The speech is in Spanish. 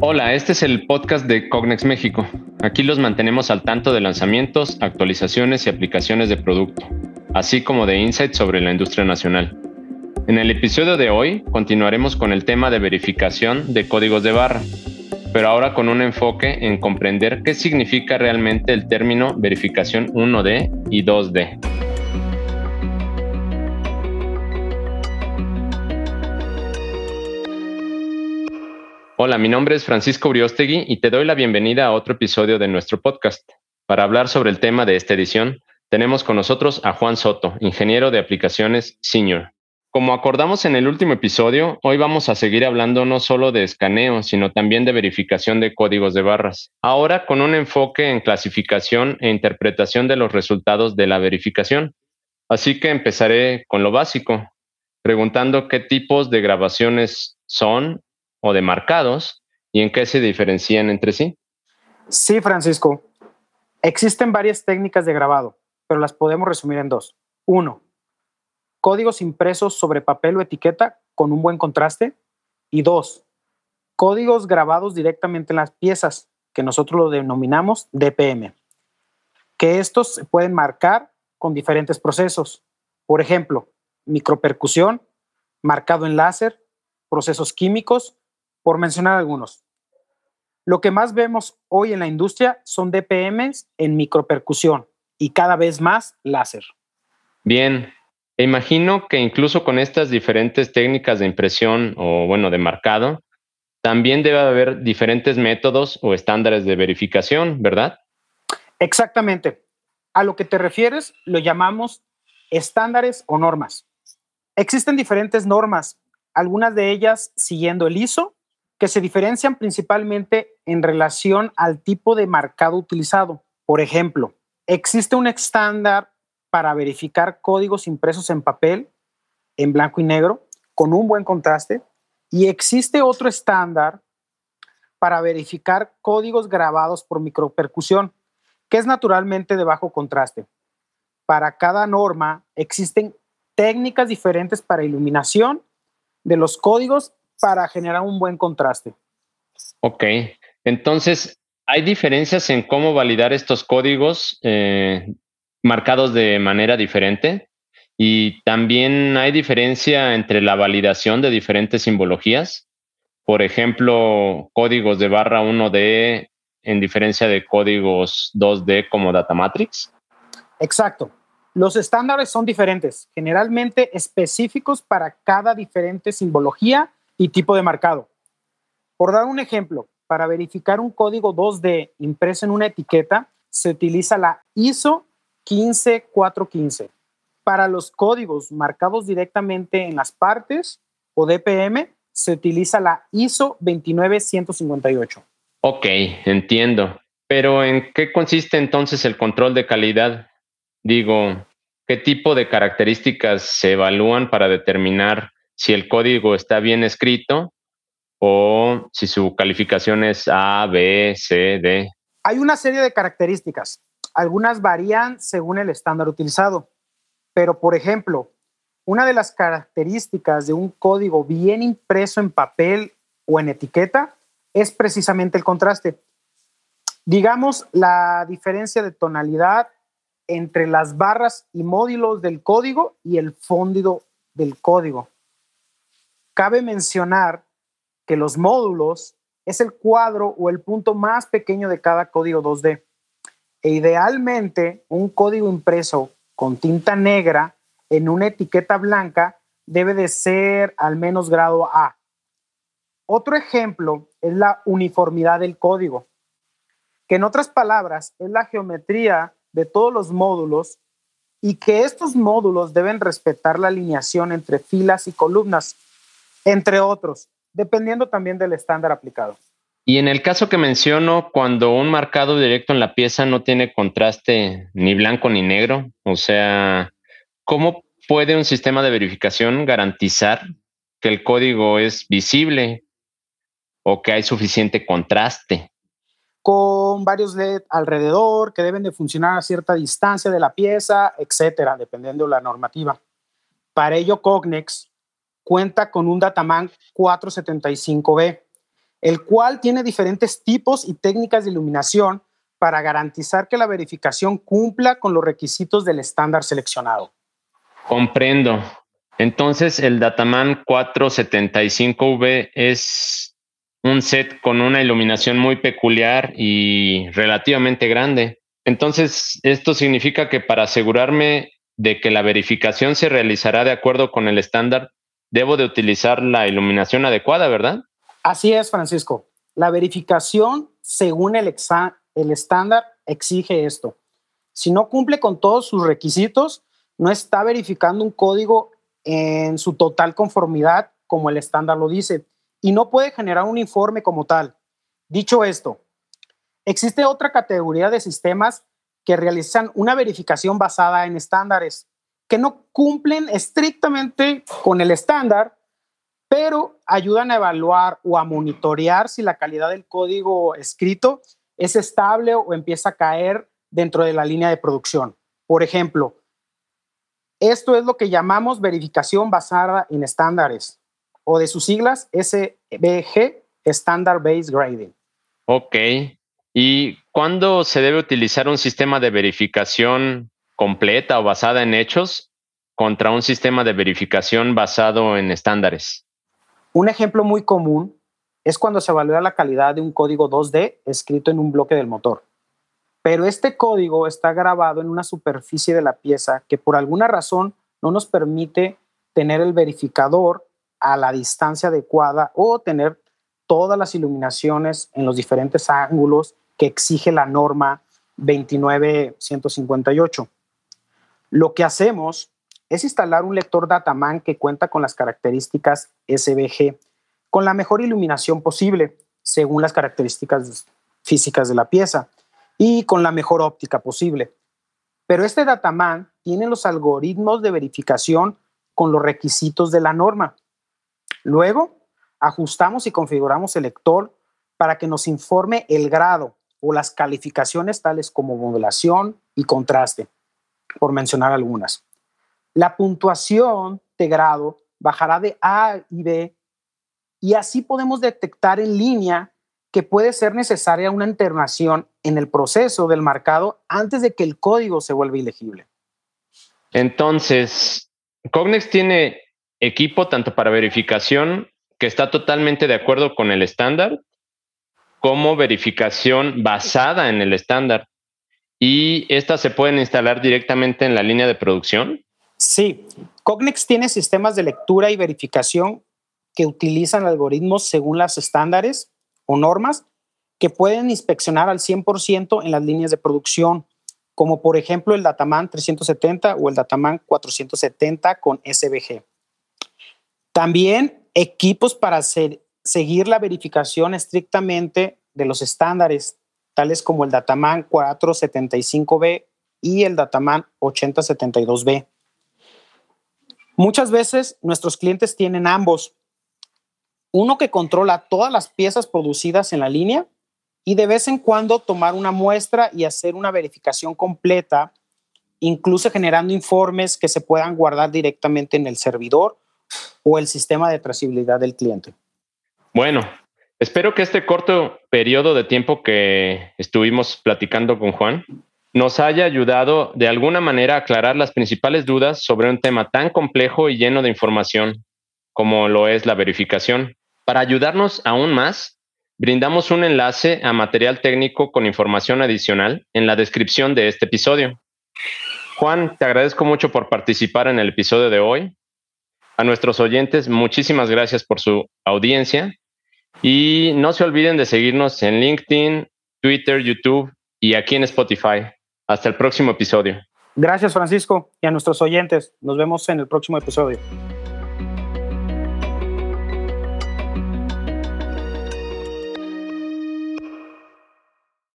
Hola, este es el podcast de Cognex México. Aquí los mantenemos al tanto de lanzamientos, actualizaciones y aplicaciones de producto, así como de insights sobre la industria nacional. En el episodio de hoy continuaremos con el tema de verificación de códigos de barra, pero ahora con un enfoque en comprender qué significa realmente el término verificación 1D y 2D. Hola, mi nombre es Francisco Briostegui y te doy la bienvenida a otro episodio de nuestro podcast. Para hablar sobre el tema de esta edición, tenemos con nosotros a Juan Soto, ingeniero de aplicaciones senior. Como acordamos en el último episodio, hoy vamos a seguir hablando no solo de escaneo, sino también de verificación de códigos de barras. Ahora con un enfoque en clasificación e interpretación de los resultados de la verificación. Así que empezaré con lo básico, preguntando qué tipos de grabaciones son o de marcados y en qué se diferencian entre sí? Sí, Francisco. Existen varias técnicas de grabado, pero las podemos resumir en dos. Uno, códigos impresos sobre papel o etiqueta con un buen contraste. Y dos, códigos grabados directamente en las piezas, que nosotros lo denominamos DPM, que estos se pueden marcar con diferentes procesos. Por ejemplo, micropercusión, marcado en láser, procesos químicos por mencionar algunos. Lo que más vemos hoy en la industria son DPMs en micropercusión y cada vez más láser. Bien, e imagino que incluso con estas diferentes técnicas de impresión o bueno, de marcado, también debe haber diferentes métodos o estándares de verificación, ¿verdad? Exactamente. A lo que te refieres lo llamamos estándares o normas. Existen diferentes normas, algunas de ellas siguiendo el ISO que se diferencian principalmente en relación al tipo de marcado utilizado. Por ejemplo, existe un estándar para verificar códigos impresos en papel, en blanco y negro, con un buen contraste, y existe otro estándar para verificar códigos grabados por micropercusión, que es naturalmente de bajo contraste. Para cada norma existen técnicas diferentes para iluminación de los códigos para generar un buen contraste. Ok, entonces, ¿hay diferencias en cómo validar estos códigos eh, marcados de manera diferente? Y también hay diferencia entre la validación de diferentes simbologías. Por ejemplo, códigos de barra 1D en diferencia de códigos 2D como Data Matrix. Exacto. Los estándares son diferentes, generalmente específicos para cada diferente simbología y tipo de marcado. Por dar un ejemplo, para verificar un código 2D impreso en una etiqueta, se utiliza la ISO 15415. Para los códigos marcados directamente en las partes o DPM, se utiliza la ISO 29158. Ok, entiendo. Pero ¿en qué consiste entonces el control de calidad? Digo, ¿qué tipo de características se evalúan para determinar si el código está bien escrito o si su calificación es A, B, C, D. Hay una serie de características. Algunas varían según el estándar utilizado. Pero, por ejemplo, una de las características de un código bien impreso en papel o en etiqueta es precisamente el contraste. Digamos la diferencia de tonalidad entre las barras y módulos del código y el fondo del código. Cabe mencionar que los módulos es el cuadro o el punto más pequeño de cada código 2D. E idealmente, un código impreso con tinta negra en una etiqueta blanca debe de ser al menos grado A. Otro ejemplo es la uniformidad del código, que en otras palabras es la geometría de todos los módulos y que estos módulos deben respetar la alineación entre filas y columnas entre otros, dependiendo también del estándar aplicado. Y en el caso que menciono, cuando un marcado directo en la pieza no tiene contraste ni blanco ni negro, o sea, ¿cómo puede un sistema de verificación garantizar que el código es visible o que hay suficiente contraste? Con varios LED alrededor que deben de funcionar a cierta distancia de la pieza, etcétera, dependiendo de la normativa. Para ello, Cognex cuenta con un Dataman 475B, el cual tiene diferentes tipos y técnicas de iluminación para garantizar que la verificación cumpla con los requisitos del estándar seleccionado. Comprendo. Entonces, el Dataman 475V es un set con una iluminación muy peculiar y relativamente grande. Entonces, esto significa que para asegurarme de que la verificación se realizará de acuerdo con el estándar, debo de utilizar la iluminación adecuada, ¿verdad? Así es, Francisco. La verificación según el, el estándar exige esto. Si no cumple con todos sus requisitos, no está verificando un código en su total conformidad como el estándar lo dice y no puede generar un informe como tal. Dicho esto, existe otra categoría de sistemas que realizan una verificación basada en estándares que no cumplen estrictamente con el estándar, pero ayudan a evaluar o a monitorear si la calidad del código escrito es estable o empieza a caer dentro de la línea de producción. Por ejemplo, esto es lo que llamamos verificación basada en estándares o de sus siglas SBG, Standard Based Grading. Ok. ¿Y cuándo se debe utilizar un sistema de verificación completa o basada en hechos contra un sistema de verificación basado en estándares? Un ejemplo muy común es cuando se evalúa la calidad de un código 2D escrito en un bloque del motor. Pero este código está grabado en una superficie de la pieza que por alguna razón no nos permite tener el verificador a la distancia adecuada o tener todas las iluminaciones en los diferentes ángulos que exige la norma 29158. Lo que hacemos es instalar un lector Dataman que cuenta con las características SVG, con la mejor iluminación posible, según las características físicas de la pieza, y con la mejor óptica posible. Pero este Dataman tiene los algoritmos de verificación con los requisitos de la norma. Luego, ajustamos y configuramos el lector para que nos informe el grado o las calificaciones tales como modulación y contraste, por mencionar algunas. La puntuación de grado bajará de A y B y así podemos detectar en línea que puede ser necesaria una internación en el proceso del marcado antes de que el código se vuelva ilegible. Entonces, Cognex tiene equipo tanto para verificación que está totalmente de acuerdo con el estándar, como verificación basada en el estándar. ¿Y estas se pueden instalar directamente en la línea de producción? Sí, Cognex tiene sistemas de lectura y verificación que utilizan algoritmos según las estándares o normas que pueden inspeccionar al 100% en las líneas de producción, como por ejemplo el Dataman 370 o el Dataman 470 con SVG. También equipos para seguir la verificación estrictamente de los estándares, tales como el Dataman 475B y el Dataman 8072B. Muchas veces nuestros clientes tienen ambos. Uno que controla todas las piezas producidas en la línea y de vez en cuando tomar una muestra y hacer una verificación completa, incluso generando informes que se puedan guardar directamente en el servidor o el sistema de trazabilidad del cliente. Bueno, espero que este corto periodo de tiempo que estuvimos platicando con Juan nos haya ayudado de alguna manera a aclarar las principales dudas sobre un tema tan complejo y lleno de información como lo es la verificación. Para ayudarnos aún más, brindamos un enlace a material técnico con información adicional en la descripción de este episodio. Juan, te agradezco mucho por participar en el episodio de hoy. A nuestros oyentes, muchísimas gracias por su audiencia y no se olviden de seguirnos en LinkedIn, Twitter, YouTube y aquí en Spotify. Hasta el próximo episodio. Gracias, Francisco, y a nuestros oyentes. Nos vemos en el próximo episodio.